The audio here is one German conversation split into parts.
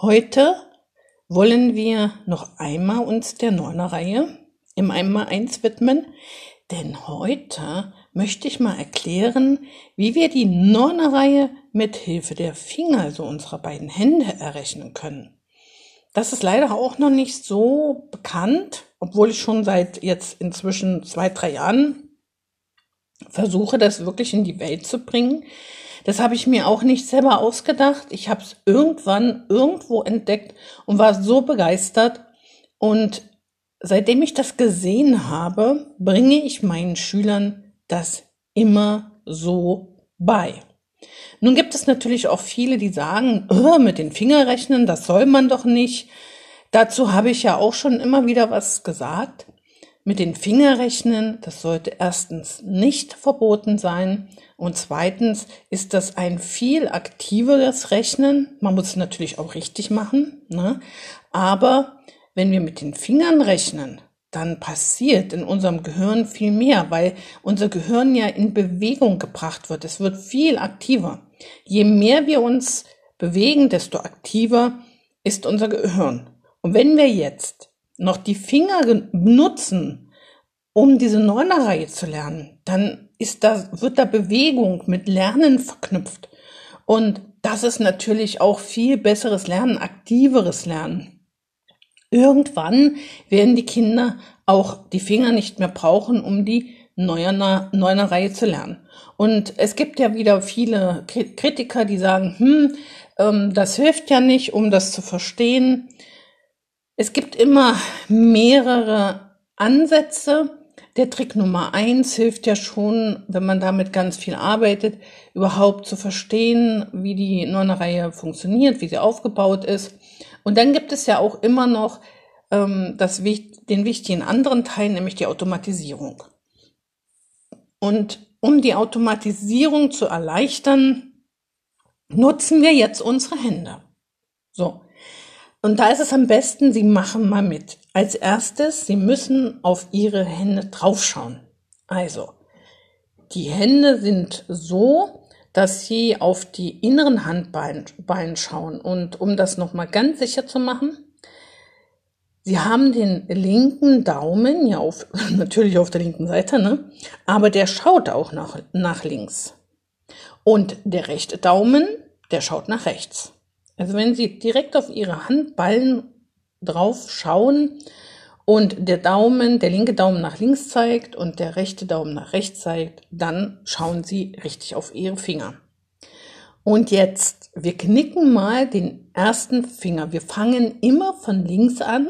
Heute wollen wir noch einmal uns der Neuner-Reihe im Einmal-Eins widmen, denn heute möchte ich mal erklären, wie wir die Neuner-Reihe mit Hilfe der Finger, also unserer beiden Hände, errechnen können. Das ist leider auch noch nicht so bekannt, obwohl ich schon seit jetzt inzwischen zwei, drei Jahren versuche, das wirklich in die Welt zu bringen. Das habe ich mir auch nicht selber ausgedacht. Ich habe es irgendwann irgendwo entdeckt und war so begeistert. Und seitdem ich das gesehen habe, bringe ich meinen Schülern das immer so bei. Nun gibt es natürlich auch viele, die sagen, mit den Fingern rechnen, das soll man doch nicht. Dazu habe ich ja auch schon immer wieder was gesagt. Mit den Fingern rechnen, das sollte erstens nicht verboten sein und zweitens ist das ein viel aktiveres Rechnen. Man muss es natürlich auch richtig machen, ne? aber wenn wir mit den Fingern rechnen, dann passiert in unserem Gehirn viel mehr, weil unser Gehirn ja in Bewegung gebracht wird. Es wird viel aktiver. Je mehr wir uns bewegen, desto aktiver ist unser Gehirn. Und wenn wir jetzt noch die Finger nutzen, um diese Neunerreihe zu lernen, dann ist da, wird da Bewegung mit Lernen verknüpft. Und das ist natürlich auch viel besseres Lernen, aktiveres Lernen. Irgendwann werden die Kinder auch die Finger nicht mehr brauchen, um die Neuner, Neunerreihe zu lernen. Und es gibt ja wieder viele Kritiker, die sagen, hm, ähm, das hilft ja nicht, um das zu verstehen. Es gibt immer mehrere Ansätze. Der Trick Nummer eins hilft ja schon, wenn man damit ganz viel arbeitet, überhaupt zu verstehen, wie die Neuner-Reihe funktioniert, wie sie aufgebaut ist. Und dann gibt es ja auch immer noch ähm, das, den wichtigen anderen Teil, nämlich die Automatisierung. Und um die Automatisierung zu erleichtern, nutzen wir jetzt unsere Hände. So. Und da ist es am besten, Sie machen mal mit. Als erstes, Sie müssen auf Ihre Hände draufschauen. Also, die Hände sind so, dass Sie auf die inneren Handballen schauen. Und um das nochmal ganz sicher zu machen, Sie haben den linken Daumen, ja, auf, natürlich auf der linken Seite, ne? Aber der schaut auch nach, nach links. Und der rechte Daumen, der schaut nach rechts. Also wenn Sie direkt auf Ihre Handballen drauf schauen und der Daumen, der linke Daumen nach links zeigt und der rechte Daumen nach rechts zeigt, dann schauen Sie richtig auf Ihre Finger. Und jetzt, wir knicken mal den ersten Finger. Wir fangen immer von links an.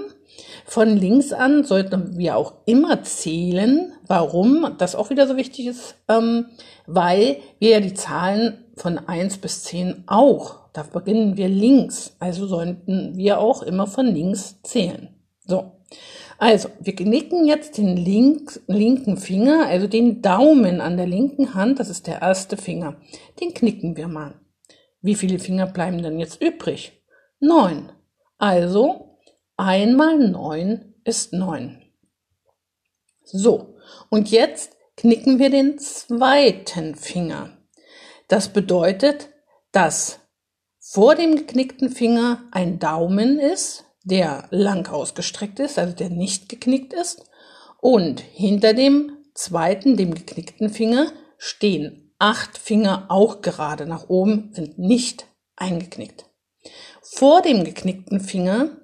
Von links an sollten wir auch immer zählen. Warum? Das auch wieder so wichtig ist, ähm, weil wir ja die Zahlen von eins bis zehn auch da beginnen wir links. Also sollten wir auch immer von links zählen. So. Also, wir knicken jetzt den link, linken Finger, also den Daumen an der linken Hand, das ist der erste Finger. Den knicken wir mal. Wie viele Finger bleiben denn jetzt übrig? Neun. Also, einmal neun ist neun. So. Und jetzt knicken wir den zweiten Finger. Das bedeutet, dass vor dem geknickten Finger ein Daumen ist, der lang ausgestreckt ist, also der nicht geknickt ist. Und hinter dem zweiten, dem geknickten Finger, stehen acht Finger auch gerade nach oben, sind nicht eingeknickt. Vor dem geknickten Finger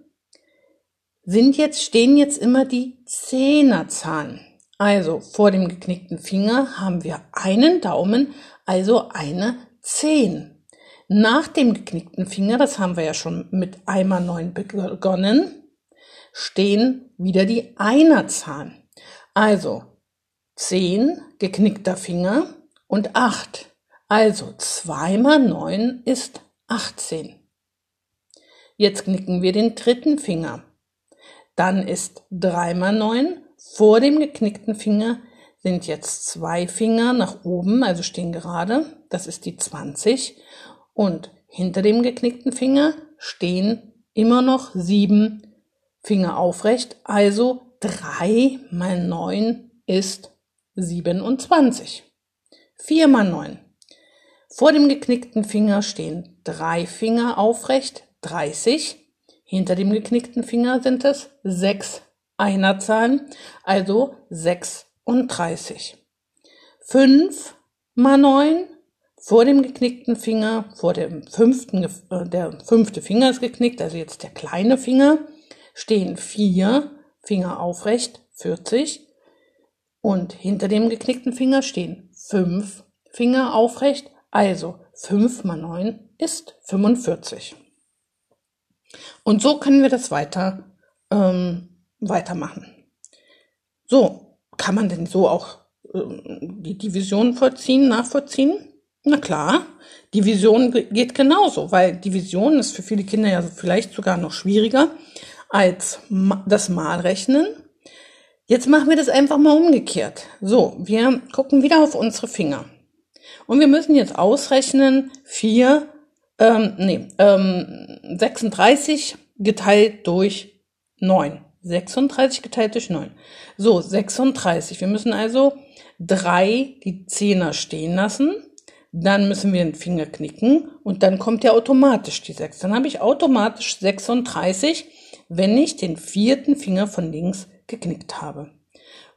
sind jetzt, stehen jetzt immer die Zehnerzahlen. Also vor dem geknickten Finger haben wir einen Daumen, also eine Zehn. Nach dem geknickten Finger, das haben wir ja schon mit einmal neun begonnen, stehen wieder die Einerzahlen. Also zehn geknickter Finger und acht. Also zwei mal neun ist 18. Jetzt knicken wir den dritten Finger. Dann ist drei mal neun. Vor dem geknickten Finger sind jetzt zwei Finger nach oben, also stehen gerade. Das ist die 20. Und hinter dem geknickten Finger stehen immer noch sieben Finger aufrecht. Also drei mal neun ist 27. Vier mal neun. Vor dem geknickten Finger stehen drei Finger aufrecht. 30. Hinter dem geknickten Finger sind es sechs Einerzahlen, also 36. 5 mal 9 vor dem geknickten Finger, vor dem fünften, äh, der fünfte Finger ist geknickt, also jetzt der kleine Finger, stehen vier Finger aufrecht, 40. Und hinter dem geknickten Finger stehen fünf Finger aufrecht, also 5 mal 9 ist 45. Und so können wir das weiter ähm, weitermachen. So, kann man denn so auch ähm, die Division vollziehen, nachvollziehen? Na klar, Division geht genauso, weil Division ist für viele Kinder ja vielleicht sogar noch schwieriger als das Malrechnen. Jetzt machen wir das einfach mal umgekehrt. So, wir gucken wieder auf unsere Finger. Und wir müssen jetzt ausrechnen, 4, ähm, nee, ähm, 36 geteilt durch 9. 36 geteilt durch 9. So, 36. Wir müssen also drei die Zehner stehen lassen. Dann müssen wir den Finger knicken und dann kommt ja automatisch die 6. Dann habe ich automatisch 36, wenn ich den vierten Finger von links geknickt habe.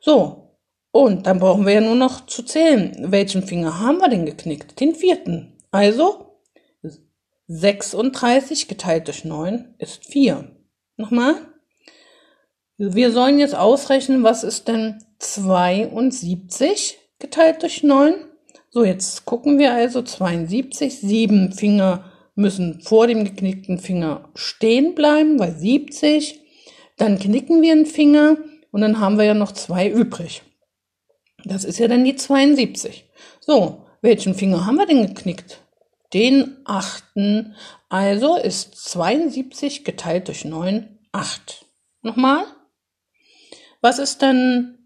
So, und dann brauchen wir ja nur noch zu zählen, welchen Finger haben wir denn geknickt? Den vierten. Also 36 geteilt durch 9 ist 4. Nochmal. Wir sollen jetzt ausrechnen, was ist denn 72 geteilt durch 9? So, jetzt gucken wir also 72. Sieben Finger müssen vor dem geknickten Finger stehen bleiben, weil 70. Dann knicken wir einen Finger und dann haben wir ja noch zwei übrig. Das ist ja dann die 72. So, welchen Finger haben wir denn geknickt? Den achten. Also ist 72 geteilt durch 9 8. Nochmal. Was ist denn,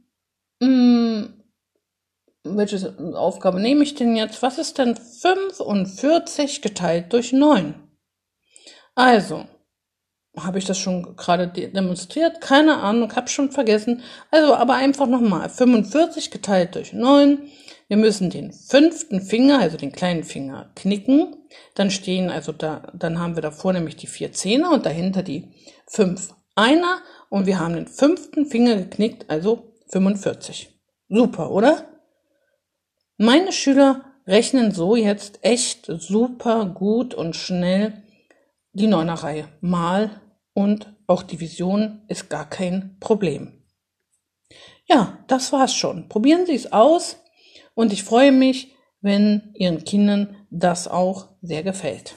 mh, hm, welche Aufgabe nehme ich denn jetzt? Was ist denn 45 geteilt durch 9? Also, habe ich das schon gerade demonstriert? Keine Ahnung, habe schon vergessen. Also, aber einfach nochmal. 45 geteilt durch 9. Wir müssen den fünften Finger, also den kleinen Finger, knicken. Dann stehen, also da, dann haben wir davor nämlich die vier Zehner und dahinter die fünf Einer. Und wir haben den fünften Finger geknickt, also 45. Super, oder? Meine Schüler rechnen so jetzt echt super gut und schnell die Neuner-Reihe mal und auch Division ist gar kein Problem. Ja, das war's schon. Probieren Sie es aus und ich freue mich, wenn Ihren Kindern das auch sehr gefällt.